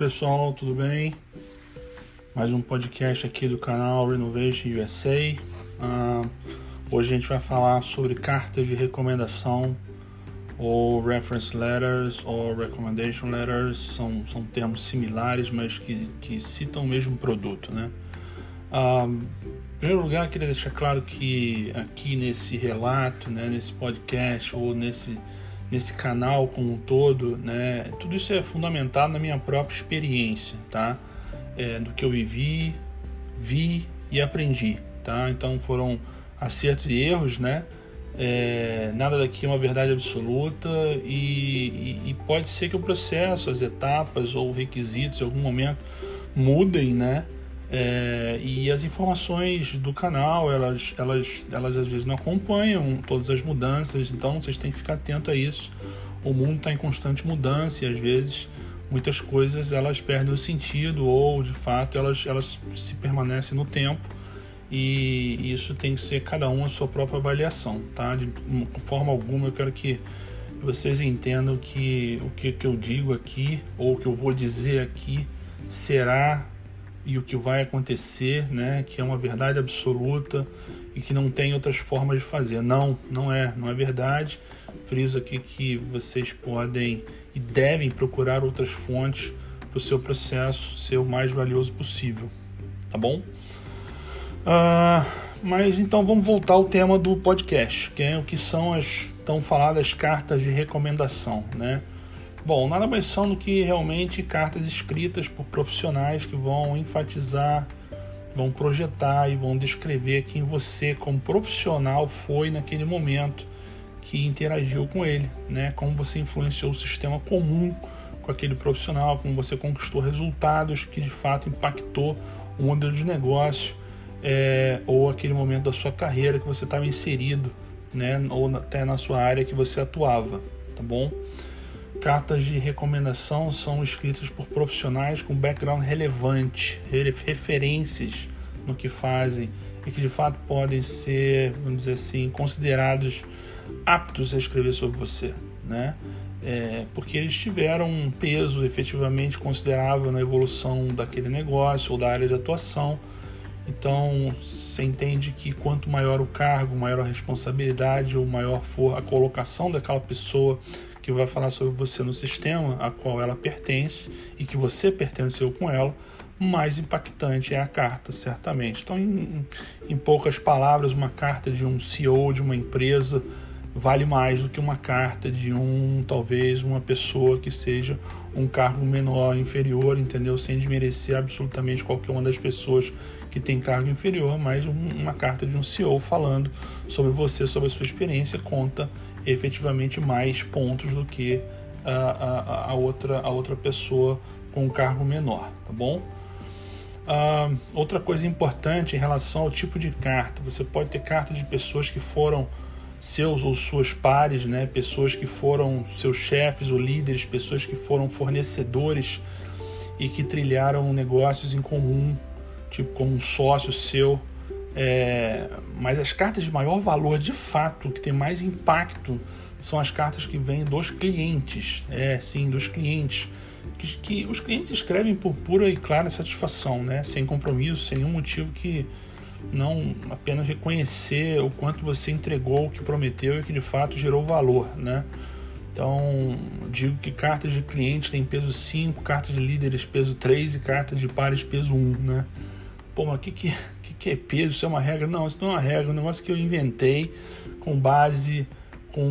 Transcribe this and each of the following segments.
pessoal, tudo bem? Mais um podcast aqui do canal Renovation USA. Uh, hoje a gente vai falar sobre cartas de recomendação ou reference letters ou recommendation letters. São, são termos similares, mas que, que citam o mesmo produto, né? Uh, em primeiro lugar, queria deixar claro que aqui nesse relato, né, nesse podcast ou nesse nesse canal como um todo, né? Tudo isso é fundamentado na minha própria experiência, tá? É, do que eu vivi, vi e aprendi, tá? Então foram acertos e erros, né? É, nada daqui é uma verdade absoluta e, e, e, pode ser que o processo, as etapas ou requisitos em algum momento mudem, né? É, e as informações do canal, elas, elas, elas às vezes não acompanham todas as mudanças, então vocês têm que ficar atento a isso. O mundo está em constante mudança e às vezes muitas coisas elas perdem o sentido ou de fato elas, elas se permanecem no tempo e isso tem que ser cada um a sua própria avaliação, tá? De forma alguma eu quero que vocês entendam que o que, que eu digo aqui ou o que eu vou dizer aqui será e o que vai acontecer, né, que é uma verdade absoluta e que não tem outras formas de fazer. Não, não é, não é verdade. Friso aqui que vocês podem e devem procurar outras fontes para o seu processo ser o mais valioso possível, tá bom? Uh, mas então vamos voltar ao tema do podcast, que é o que são as tão faladas cartas de recomendação, né? Bom, nada mais são do que realmente cartas escritas por profissionais que vão enfatizar, vão projetar e vão descrever quem você, como profissional, foi naquele momento que interagiu com ele, né? Como você influenciou o sistema comum com aquele profissional, como você conquistou resultados que de fato impactou o modelo de negócio é, ou aquele momento da sua carreira que você estava inserido, né? Ou até na sua área que você atuava, tá bom? Cartas de recomendação são escritas por profissionais com background relevante, referências no que fazem e que de fato podem ser, vamos dizer assim, considerados aptos a escrever sobre você, né? É, porque eles tiveram um peso efetivamente considerável na evolução daquele negócio ou da área de atuação. Então, você entende que quanto maior o cargo, maior a responsabilidade ou maior for a colocação daquela pessoa que vai falar sobre você no sistema a qual ela pertence e que você pertenceu com ela, mais impactante é a carta, certamente. Então, em, em poucas palavras, uma carta de um CEO de uma empresa vale mais do que uma carta de um, talvez, uma pessoa que seja um cargo menor, inferior, entendeu? Sem desmerecer absolutamente qualquer uma das pessoas que tem cargo inferior, mas uma carta de um CEO falando sobre você, sobre a sua experiência, conta efetivamente mais pontos do que a, a, a outra, a outra pessoa com um cargo menor, tá bom? Uh, outra coisa importante em relação ao tipo de carta, você pode ter cartas de pessoas que foram seus ou suas pares, né? pessoas que foram seus chefes ou líderes, pessoas que foram fornecedores e que trilharam negócios em comum, tipo como um sócio seu é, mas as cartas de maior valor, de fato, que tem mais impacto, são as cartas que vêm dos clientes. É, sim, dos clientes. Que, que, os clientes escrevem por pura e clara satisfação, né? sem compromisso, sem nenhum motivo que não apenas reconhecer o quanto você entregou o que prometeu e que de fato gerou valor. Né? Então, digo que cartas de clientes têm peso 5, cartas de líderes peso 3 e cartas de pares peso 1. Um, né? Pô, mas o que, que, que, que é peso? Isso é uma regra? Não, isso não é uma regra, é um negócio que eu inventei com base com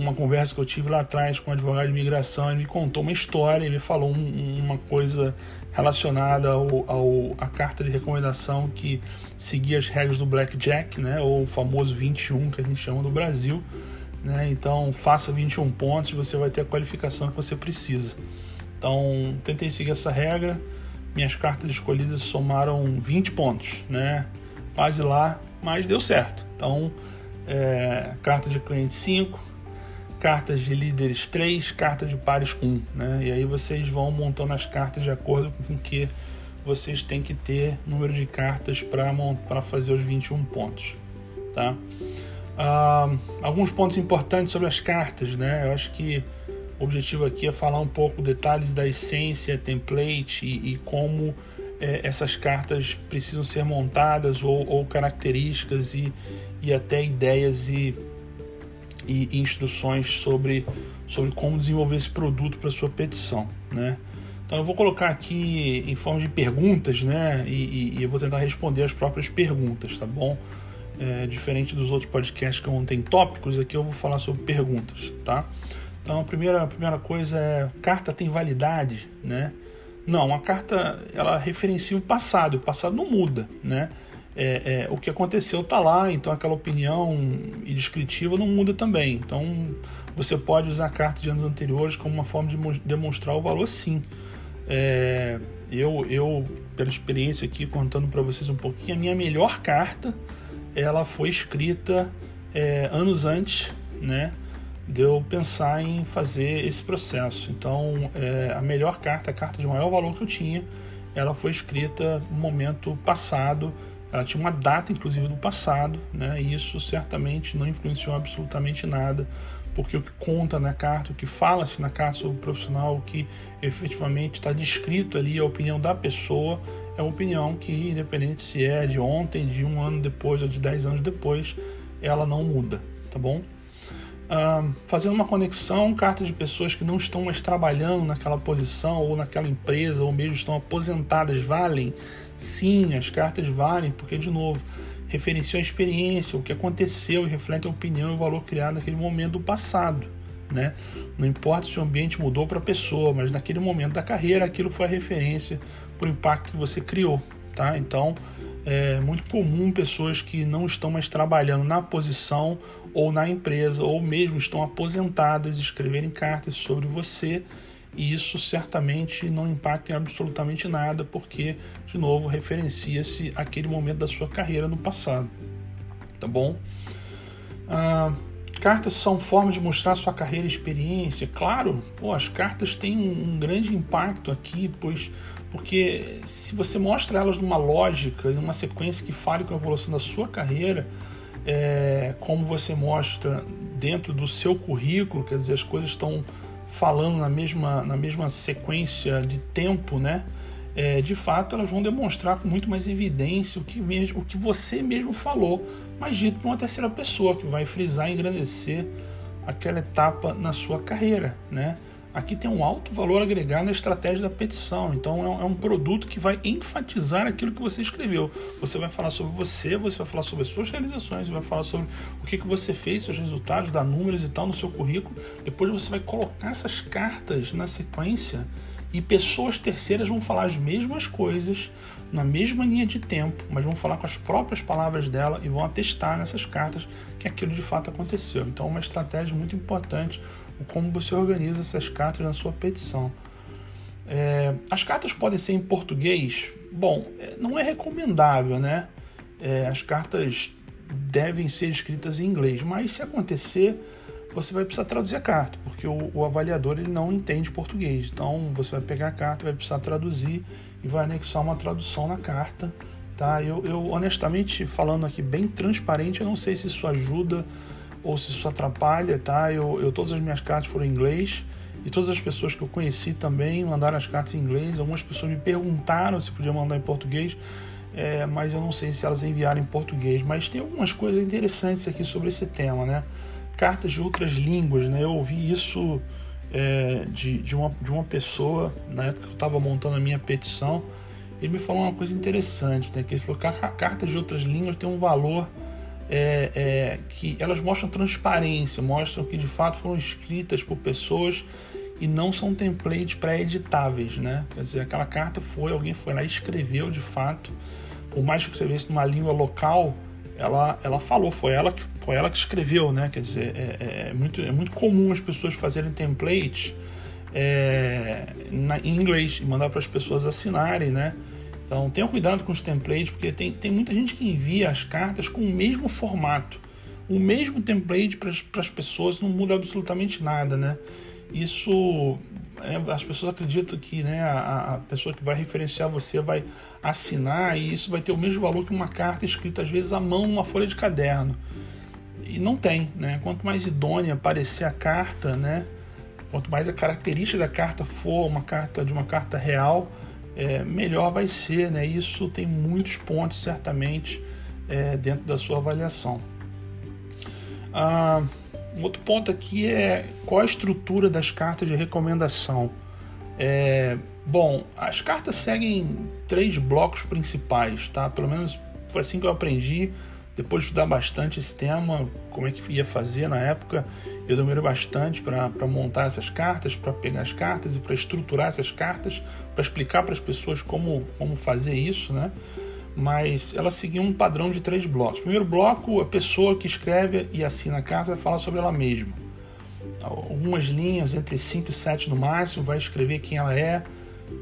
uma conversa que eu tive lá atrás com um advogado de imigração, ele me contou uma história, ele falou um, uma coisa relacionada ao, ao, à carta de recomendação que seguia as regras do Blackjack, né, ou o famoso 21 que a gente chama do Brasil. Né, então, faça 21 pontos e você vai ter a qualificação que você precisa. Então, tentei seguir essa regra minhas cartas escolhidas somaram 20 pontos, né? Quase lá, mas deu certo. Então, é, carta de cliente 5, cartas de líderes 3, cartas de pares 1, né? E aí vocês vão montando as cartas de acordo com o que vocês têm que ter número de cartas para fazer os 21 pontos, tá? Ah, alguns pontos importantes sobre as cartas, né? Eu acho que Objetivo aqui é falar um pouco detalhes da essência, template e, e como é, essas cartas precisam ser montadas ou, ou características e, e até ideias e, e instruções sobre, sobre como desenvolver esse produto para sua petição, né? Então eu vou colocar aqui em forma de perguntas, né? E, e, e eu vou tentar responder as próprias perguntas, tá bom? É, diferente dos outros podcasts que não tem tópicos, aqui eu vou falar sobre perguntas, tá? Então a primeira, a primeira coisa é carta tem validade, né? Não, a carta ela referencia o passado, o passado não muda, né? É, é, o que aconteceu está lá, então aquela opinião descritiva não muda também. Então você pode usar cartas de anos anteriores como uma forma de demonstrar o valor, sim. É, eu, eu, pela experiência aqui, contando para vocês um pouquinho, a minha melhor carta ela foi escrita é, anos antes, né? De eu pensar em fazer esse processo. Então, é, a melhor carta, a carta de maior valor que eu tinha, ela foi escrita no momento passado. Ela tinha uma data, inclusive, do passado, né? E isso certamente não influenciou absolutamente nada porque o que conta na carta, o que fala-se na carta sobre o profissional, o que efetivamente está descrito ali, a opinião da pessoa, é uma opinião que, independente se é de ontem, de um ano depois ou de dez anos depois, ela não muda, tá bom? Fazendo uma conexão, cartas de pessoas que não estão mais trabalhando naquela posição ou naquela empresa, ou mesmo estão aposentadas, valem? Sim, as cartas valem, porque, de novo, referenciam a experiência, o que aconteceu e reflete a opinião e o valor criado naquele momento do passado. Né? Não importa se o ambiente mudou para a pessoa, mas naquele momento da carreira aquilo foi a referência para o impacto que você criou. Tá? Então é muito comum pessoas que não estão mais trabalhando na posição ou na empresa, ou mesmo estão aposentadas, escreverem cartas sobre você e isso certamente não impacta em absolutamente nada, porque, de novo, referencia-se aquele momento da sua carreira no passado. Tá bom? Ah, cartas são formas de mostrar sua carreira e experiência. Claro, pô, as cartas têm um, um grande impacto aqui, pois porque se você mostra elas numa lógica, em uma sequência que fale com a evolução da sua carreira, é, como você mostra dentro do seu currículo, quer dizer, as coisas estão falando na mesma, na mesma sequência de tempo, né? É, de fato elas vão demonstrar com muito mais evidência o que, mesmo, o que você mesmo falou, mas dito por uma terceira pessoa, que vai frisar e engrandecer aquela etapa na sua carreira, né? Aqui tem um alto valor agregado na estratégia da petição. Então é um é produto que vai enfatizar aquilo que você escreveu. Você vai falar sobre você, você vai falar sobre as suas realizações, você vai falar sobre o que você fez, seus resultados, dar números e tal no seu currículo. Depois você vai colocar essas cartas na sequência e pessoas terceiras vão falar as mesmas coisas na mesma linha de tempo, mas vão falar com as próprias palavras dela e vão atestar nessas cartas que aquilo de fato aconteceu. Então, é uma estratégia muito importante como você organiza essas cartas na sua petição. É, as cartas podem ser em português? Bom, é, não é recomendável, né? É, as cartas devem ser escritas em inglês, mas se acontecer, você vai precisar traduzir a carta, porque o, o, avaliador ele não entende português. Então você vai pegar a carta, vai precisar traduzir e vai anexar uma tradução na carta. Tá? Eu, eu honestamente falando aqui bem transparente, eu não sei se isso ajuda ou se isso atrapalha, tá? Eu, eu todas as minhas cartas foram em inglês e todas as pessoas que eu conheci também mandaram as cartas em inglês. Algumas pessoas me perguntaram se podia mandar em português, é, mas eu não sei se elas enviaram em português. Mas tem algumas coisas interessantes aqui sobre esse tema, né? Cartas de outras línguas, né? Eu ouvi isso é, de, de, uma, de uma pessoa na época que eu estava montando a minha petição. Ele me falou uma coisa interessante, né? Que ele falou que cartas de outras línguas têm um valor é, é, que elas mostram transparência, mostram que de fato foram escritas por pessoas e não são templates pré-editáveis, né? Quer dizer, aquela carta foi, alguém foi lá e escreveu de fato, por mais que escrevesse numa língua local, ela, ela falou, foi ela que, foi ela que escreveu, né? Quer dizer, é, é, é muito, é muito comum as pessoas fazerem templates é, na, em inglês e mandar para as pessoas assinarem, né? Então tenha cuidado com os templates, porque tem, tem muita gente que envia as cartas com o mesmo formato, o mesmo template para as pessoas, não muda absolutamente nada, né? Isso é, as pessoas acreditam que né, a, a, pessoa que vai referenciar você vai assinar e isso vai ter o mesmo valor que uma carta escrita às vezes à mão numa folha de caderno. E não tem, né? Quanto mais idônea parecer a carta, né? quanto mais a característica da carta for uma carta de uma carta real, é, melhor vai ser, né? Isso tem muitos pontos certamente é, dentro da sua avaliação. Ah, um outro ponto aqui é qual a estrutura das cartas de recomendação. É, bom, as cartas seguem três blocos principais, tá? Pelo menos foi assim que eu aprendi. Depois de estudar bastante esse tema, como é que ia fazer na época, eu demorei bastante para montar essas cartas, para pegar as cartas e para estruturar essas cartas, para explicar para as pessoas como, como fazer isso, né? Mas ela seguia um padrão de três blocos. Primeiro bloco, a pessoa que escreve e assina a carta vai falar sobre ela mesma. Algumas linhas, entre 5 e 7 no máximo, vai escrever quem ela é,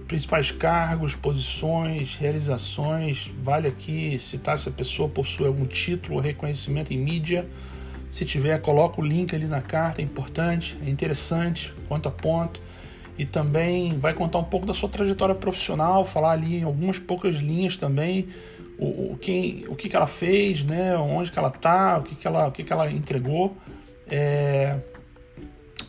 principais cargos, posições, realizações. Vale aqui citar se a pessoa possui algum título ou reconhecimento em mídia. Se tiver, coloca o link ali na carta, é importante, é interessante, conta ponto. E também vai contar um pouco da sua trajetória profissional, falar ali em algumas poucas linhas também o, o, quem, o que, que ela fez, né, onde que ela está, o que, que, ela, o que, que ela entregou. É,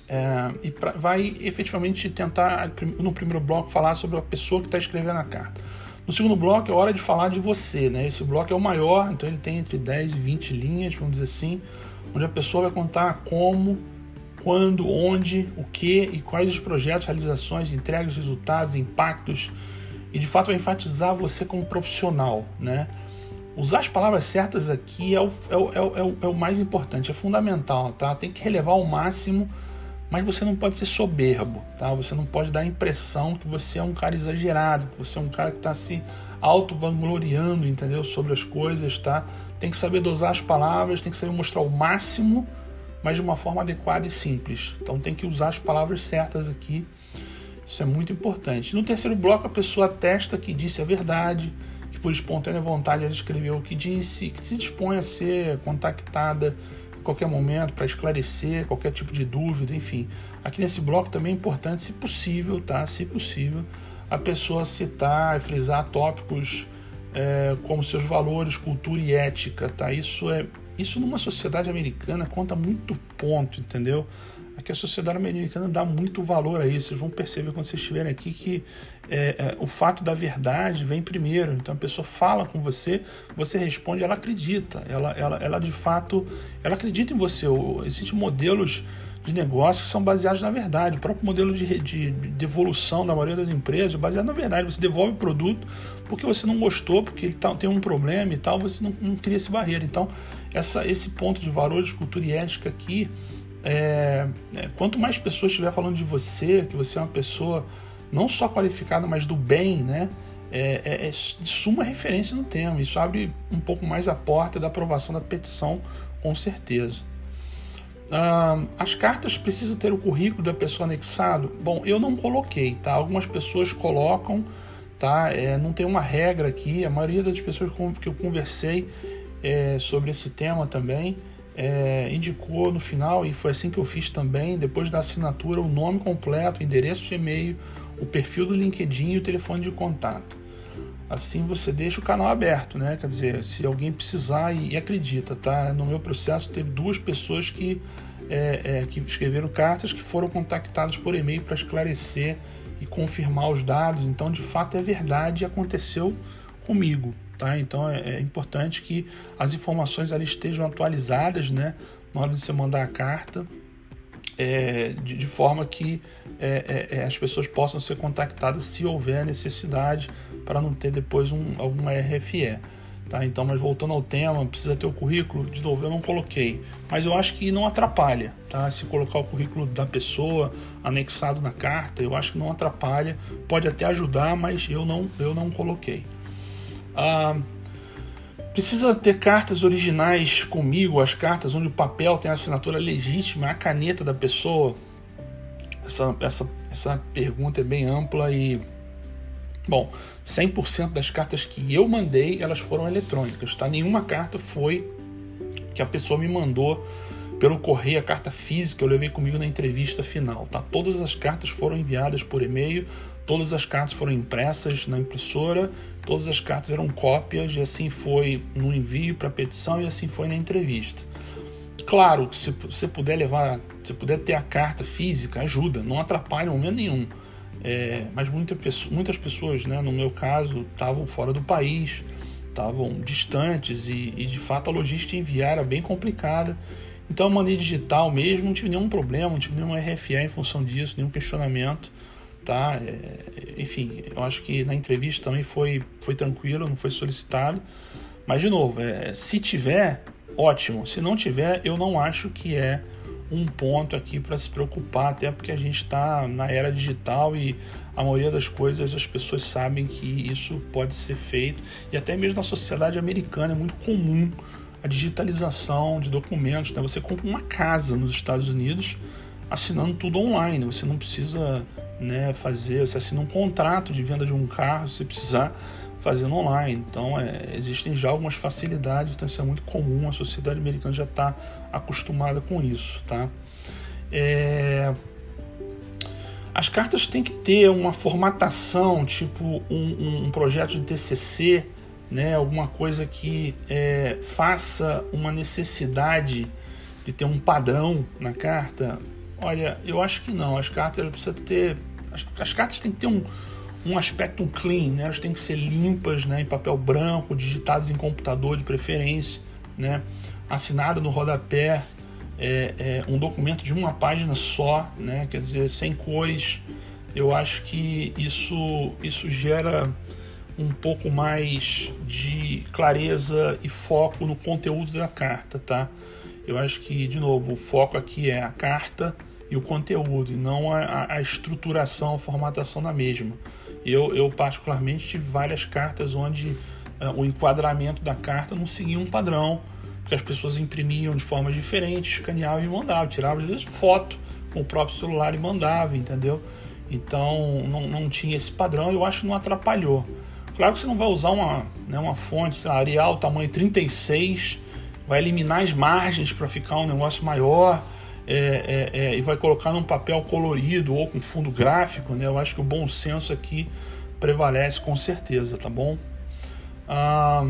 é, e pra, vai efetivamente tentar, no primeiro bloco, falar sobre a pessoa que está escrevendo a carta. No segundo bloco é hora de falar de você, né? Esse bloco é o maior, então ele tem entre 10 e 20 linhas, vamos dizer assim, onde a pessoa vai contar como, quando, onde, o que e quais os projetos, realizações, entregas, resultados, impactos, e de fato vai enfatizar você como profissional, né? Usar as palavras certas aqui é o, é o, é o, é o mais importante, é fundamental, tá? Tem que relevar ao máximo mas você não pode ser soberbo, tá? Você não pode dar a impressão que você é um cara exagerado, que você é um cara que está se auto-vangloriando, entendeu? Sobre as coisas, tá? Tem que saber dosar as palavras, tem que saber mostrar o máximo, mas de uma forma adequada e simples. Então tem que usar as palavras certas aqui. Isso é muito importante. No terceiro bloco, a pessoa atesta que disse a verdade, que por espontânea vontade ela escreveu o que disse, que se dispõe a ser contactada qualquer momento para esclarecer qualquer tipo de dúvida, enfim. Aqui nesse bloco também é importante, se possível, tá? Se possível, a pessoa citar e frisar tópicos é, como seus valores, cultura e ética, tá? Isso é isso numa sociedade americana conta muito ponto, entendeu? Aqui a sociedade americana dá muito valor a isso. Vocês vão perceber quando vocês estiverem aqui que é, é, o fato da verdade vem primeiro. Então a pessoa fala com você, você responde, ela acredita. Ela, ela, ela de fato, ela acredita em você. Existem modelos de negócio que são baseados na verdade. O próprio modelo de, de, de evolução da maioria das empresas é baseado na verdade. Você devolve o produto porque você não gostou, porque ele tá, tem um problema e tal, você não, não cria esse barreira. Então, essa, esse ponto de valores, cultura e ética aqui, é, é, quanto mais pessoas estiver falando de você, que você é uma pessoa não só qualificada, mas do bem, né? É, é, é, de suma referência no tema. Isso abre um pouco mais a porta da aprovação da petição, com certeza. Ah, as cartas precisam ter o currículo da pessoa anexado? Bom, eu não coloquei, tá? Algumas pessoas colocam, tá? É, não tem uma regra aqui. A maioria das pessoas que eu conversei é, sobre esse tema também é, indicou no final, e foi assim que eu fiz também, depois da assinatura, o nome completo, o endereço de e-mail, o perfil do LinkedIn e o telefone de contato. Assim você deixa o canal aberto, né? Quer dizer, se alguém precisar e, e acredita, tá? No meu processo teve duas pessoas que, é, é, que escreveram cartas que foram contactadas por e-mail para esclarecer e confirmar os dados. Então, de fato, é verdade e aconteceu comigo, tá? Então é, é, importante que as informações ali estejam atualizadas, né? Na hora de você mandar a carta, é, de, de, forma que é, é, é as pessoas possam ser contactadas se houver necessidade, para não ter depois um, alguma RFE. Tá? Então, mas voltando ao tema, precisa ter o currículo, de novo, eu não coloquei, mas eu acho que não atrapalha, tá? Se colocar o currículo da pessoa anexado na carta, eu acho que não atrapalha, pode até ajudar, mas eu não, eu não coloquei. Ah, precisa ter cartas originais comigo, as cartas onde o papel tem a assinatura legítima, a caneta da pessoa. Essa, essa, essa pergunta é bem ampla e. Bom, 100% das cartas que eu mandei, elas foram eletrônicas, tá? Nenhuma carta foi que a pessoa me mandou pelo correio, a carta física eu levei comigo na entrevista final, tá? Todas as cartas foram enviadas por e-mail, todas as cartas foram impressas na impressora Todas as cartas eram cópias e assim foi no envio para petição e assim foi na entrevista. claro que se você puder levar, se puder ter a carta física, ajuda, não atrapalha em momento nenhum. É, mas muita, muitas pessoas, né, no meu caso, estavam fora do país, estavam distantes e, e, de fato a logística enviar era bem complicada. Então eu mandei digital mesmo, não tive nenhum problema, não tive nenhum RFA em função disso, nenhum questionamento. Tá? É, enfim, eu acho que na entrevista também foi, foi tranquilo, não foi solicitado. Mas de novo, é, se tiver, ótimo. Se não tiver, eu não acho que é um ponto aqui para se preocupar, até porque a gente está na era digital e a maioria das coisas as pessoas sabem que isso pode ser feito e até mesmo na sociedade americana é muito comum a digitalização de documentos. Né? Você compra uma casa nos Estados Unidos assinando tudo online, você não precisa né, fazer, você assina um contrato de venda de um carro, se precisar fazendo online. Então, é, existem já algumas facilidades, então isso é muito comum, a sociedade americana já está acostumada com isso, tá? É... As cartas têm que ter uma formatação, tipo um, um projeto de TCC, né? Alguma coisa que é, faça uma necessidade de ter um padrão na carta. Olha, eu acho que não. As cartas precisam ter, as, as cartas têm que ter um um aspecto clean, né? Elas têm que ser limpas, né? Em papel branco, digitadas em computador de preferência, né? Assinada no rodapé, é, é, um documento de uma página só, né? Quer dizer, sem cores. Eu acho que isso, isso gera um pouco mais de clareza e foco no conteúdo da carta, tá? Eu acho que, de novo, o foco aqui é a carta e o conteúdo, e não a, a estruturação, a formatação da mesma. Eu, eu particularmente tive várias cartas onde uh, o enquadramento da carta não seguia um padrão, que as pessoas imprimiam de forma diferente, escaneavam e mandavam, tiravam às vezes foto com o próprio celular e mandavam, entendeu? Então não, não tinha esse padrão, eu acho que não atrapalhou. Claro que você não vai usar uma, né, uma fonte, sei lá, Arial tamanho 36, vai eliminar as margens para ficar um negócio maior é, é, é, e vai colocar num papel colorido ou com fundo gráfico, né? Eu acho que o bom senso aqui prevalece com certeza, tá bom? Ah,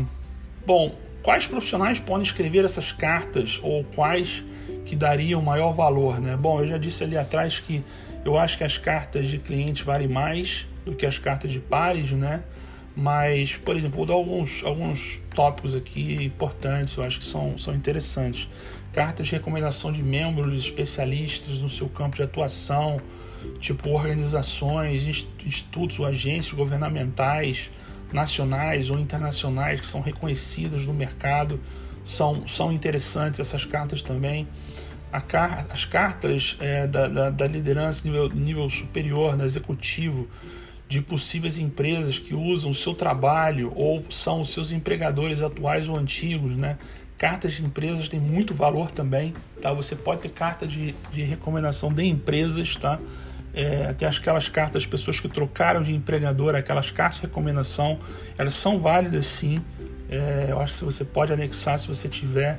bom, quais profissionais podem escrever essas cartas ou quais que dariam maior valor, né? Bom, eu já disse ali atrás que eu acho que as cartas de cliente valem mais do que as cartas de pares, né? Mas, por exemplo, vou dar alguns, alguns tópicos aqui importantes, eu acho que são, são interessantes cartas de recomendação de membros especialistas no seu campo de atuação, tipo organizações, institutos ou agências governamentais, nacionais ou internacionais que são reconhecidas no mercado, são, são interessantes essas cartas também. Car as cartas é, da, da, da, liderança nível, nível superior, da executivo, de possíveis empresas que usam o seu trabalho ou são os seus empregadores atuais ou antigos, né? Cartas de empresas têm muito valor também, tá? Você pode ter carta de, de recomendação de empresas, tá? É, até aquelas cartas, pessoas que trocaram de empregador, aquelas cartas de recomendação, elas são válidas sim. É, eu acho que você pode anexar se você tiver.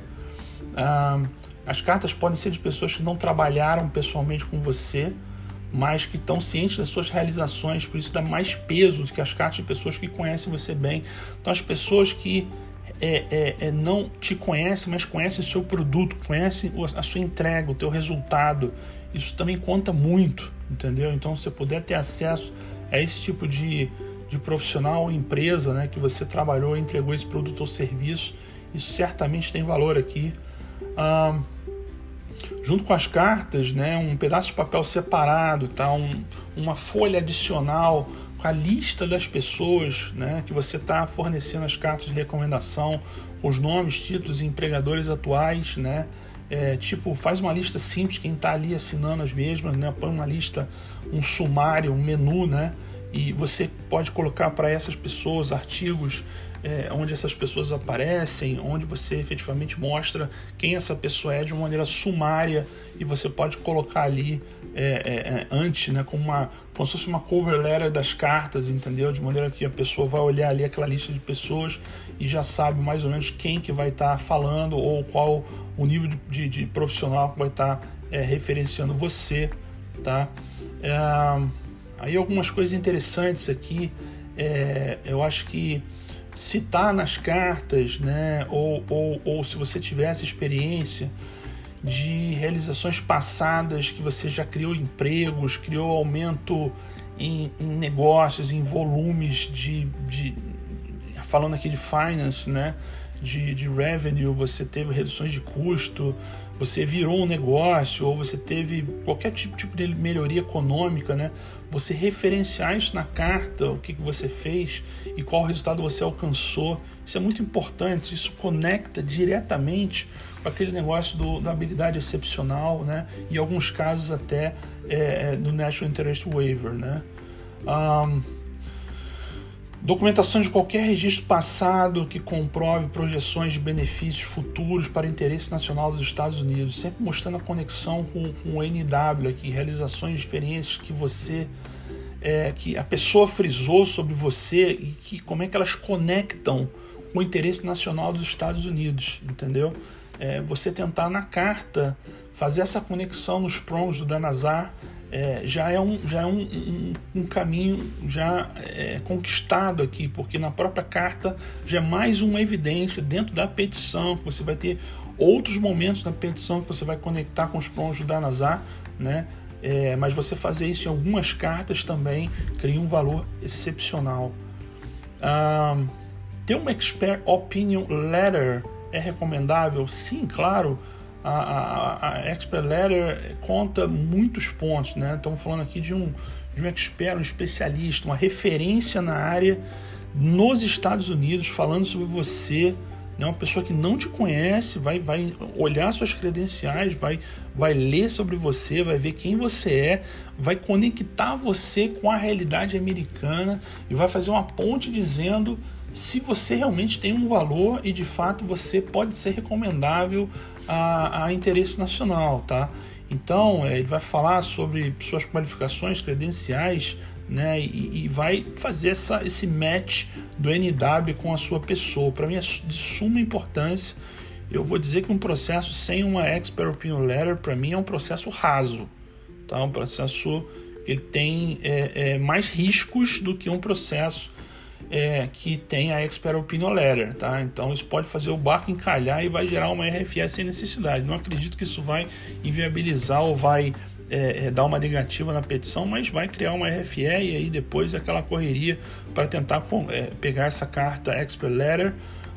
Ah, as cartas podem ser de pessoas que não trabalharam pessoalmente com você, mas que estão cientes das suas realizações, por isso dá mais peso do que as cartas de pessoas que conhecem você bem. Então, as pessoas que é, é, é, não te conhece, mas conhece o seu produto, conhece a sua entrega, o teu resultado. Isso também conta muito, entendeu? Então, se você puder ter acesso a esse tipo de, de profissional ou empresa né, que você trabalhou, entregou esse produto ou serviço, isso certamente tem valor aqui. Ah, junto com as cartas, né, um pedaço de papel separado, tá? Um, uma folha adicional com a lista das pessoas né, que você está fornecendo as cartas de recomendação, os nomes, títulos e empregadores atuais, né? É, tipo, faz uma lista simples, quem está ali assinando as mesmas, né? Põe uma lista, um sumário, um menu, né? E você pode colocar para essas pessoas artigos é, onde essas pessoas aparecem, onde você efetivamente mostra quem essa pessoa é de uma maneira sumária e você pode colocar ali é, é, é, antes, né, como, uma, como se fosse uma cover letter das cartas, entendeu? De maneira que a pessoa vai olhar ali aquela lista de pessoas e já sabe mais ou menos quem que vai estar tá falando ou qual o nível de, de, profissional que vai estar tá, é, referenciando você, tá? É, aí algumas coisas interessantes aqui, eu acho que citar nas cartas, né, ou, ou, ou se você tivesse experiência, de realizações passadas que você já criou empregos, criou aumento em, em negócios, em volumes de, de, falando aqui de finance, né? De, de revenue, você teve reduções de custo, você virou um negócio ou você teve qualquer tipo, tipo de melhoria econômica, né? Você referenciar isso na carta, o que, que você fez e qual resultado você alcançou, isso é muito importante. Isso conecta diretamente com aquele negócio do, da habilidade excepcional, né? E em alguns casos até é, é do National Interest Waiver, né? Um, documentação de qualquer registro passado que comprove projeções de benefícios futuros para o interesse nacional dos Estados Unidos, sempre mostrando a conexão com, com o NW aqui, realizações experiências que você é, que a pessoa frisou sobre você e que como é que elas conectam com o interesse nacional dos Estados Unidos, entendeu? É, você tentar na carta fazer essa conexão nos promos do Danazar é, já é, um, já é um, um, um caminho já é, conquistado aqui, porque na própria carta já é mais uma evidência dentro da petição, que você vai ter outros momentos na petição que você vai conectar com os promos do Danazar, né? É, mas você fazer isso em algumas cartas também cria um valor excepcional. Ter uma Expert Opinion Letter é recomendável? Sim, claro a, a, a Expert Letter conta muitos pontos, né? Estamos falando aqui de um, de um expert, um especialista, uma referência na área nos Estados Unidos, falando sobre você, né? uma pessoa que não te conhece, vai, vai olhar suas credenciais, vai, vai ler sobre você, vai ver quem você é, vai conectar você com a realidade americana e vai fazer uma ponte dizendo se você realmente tem um valor e de fato você pode ser recomendável a, a interesse nacional, tá? Então, é, ele vai falar sobre suas qualificações credenciais né, e, e, vai fazer essa, esse match do NW com a sua pessoa. Para mim é de suma importância. Eu vou dizer que um processo sem uma Expert Opinion Letter, para mim, é um processo raso. Tá? Um processo que tem é, é, mais riscos do que um processo é, que tem a Letter, tá? Então isso pode fazer o barco encalhar e vai gerar uma RFS sem necessidade. Não acredito que isso vai inviabilizar ou vai é, é, dar uma negativa na petição, mas vai criar uma RFE e aí depois aquela correria para tentar é, pegar essa carta Expert Letter.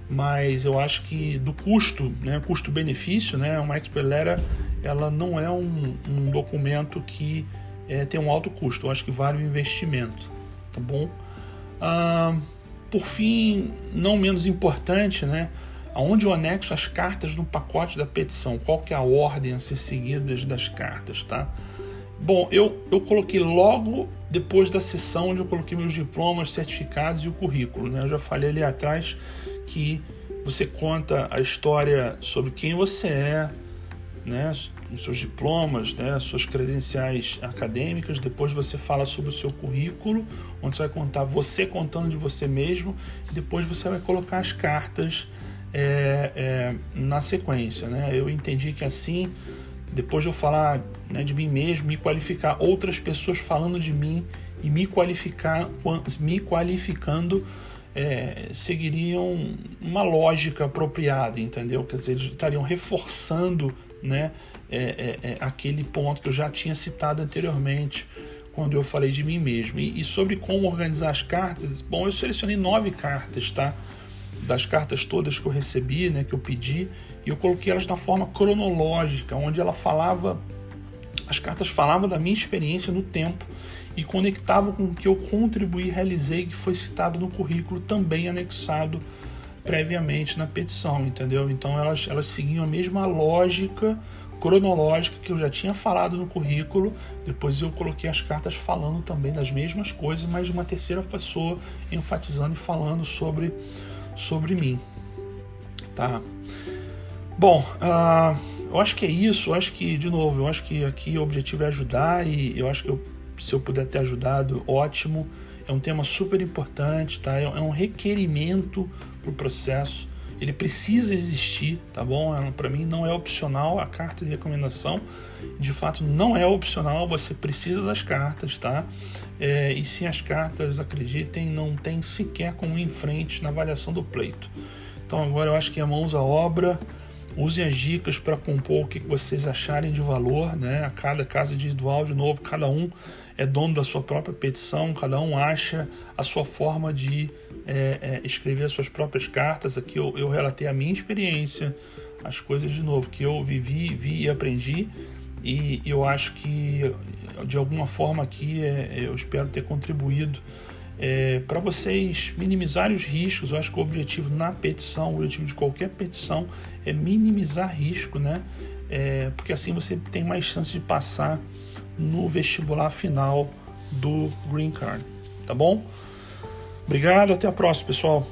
Mas eu acho que do custo, né, custo-benefício, né, uma Expert Letter ela não é um, um documento que é, tem um alto custo. Eu acho que vale o investimento, tá bom? Ah, por fim, não menos importante, né? Onde eu anexo as cartas no pacote da petição? Qual que é a ordem a ser seguida das cartas, tá? Bom, eu, eu coloquei logo depois da sessão onde eu coloquei meus diplomas, certificados e o currículo, né? Eu já falei ali atrás que você conta a história sobre quem você é, né? Os seus diplomas, né, suas credenciais acadêmicas. Depois você fala sobre o seu currículo, onde você vai contar você contando de você mesmo. Depois você vai colocar as cartas é, é, na sequência. Né? Eu entendi que assim, depois de eu falar né, de mim mesmo, me qualificar, outras pessoas falando de mim e me qualificar, me qualificando. É, seguiriam uma lógica apropriada, entendeu? Quer dizer, estariam reforçando né, é, é, é, aquele ponto que eu já tinha citado anteriormente quando eu falei de mim mesmo. E, e, sobre como organizar as cartas, bom, eu selecionei nove cartas, tá? Das cartas todas que eu recebi, né, que eu pedi, e eu coloquei elas na forma cronológica, onde ela falava, as cartas falavam da minha experiência no tempo e conectavam com o que eu contribuí realizei, que foi citado no currículo, também anexado previamente na petição, entendeu? Então elas, elas seguiam a mesma lógica cronológica que eu já tinha falado no currículo. Depois eu coloquei as cartas falando também das mesmas coisas, mas de uma terceira pessoa enfatizando e falando sobre, sobre mim. Tá? Bom, uh, eu acho que é isso. Eu acho que, de novo, eu acho que aqui o objetivo é ajudar e eu acho que eu, se eu puder ter ajudado, ótimo. É um tema super importante, tá? É, é um requerimento para o processo ele precisa existir, tá bom? É, Para mim não é opcional a carta de recomendação. De fato, não é opcional, você precisa das cartas, tá? É, e se as cartas, acreditem, não tem sequer como ir em frente na avaliação do pleito. Então agora eu acho que é mãos à obra. Usem as dicas para compor o que vocês acharem de valor, né? A cada caso individual, de novo, cada um é dono da sua própria petição, cada um acha a sua forma de é, é, escrever as suas próprias cartas. Aqui eu, eu relatei a minha experiência, as coisas de novo que eu vivi, vi e aprendi. E eu acho que de alguma forma aqui é, eu espero ter contribuído é, para vocês minimizarem os riscos. Eu acho que o objetivo na petição, o objetivo de qualquer petição é minimizar risco, né? É, porque assim você tem mais chance de passar no vestibular final do Green Card, tá bom? Obrigado, até a próxima, pessoal.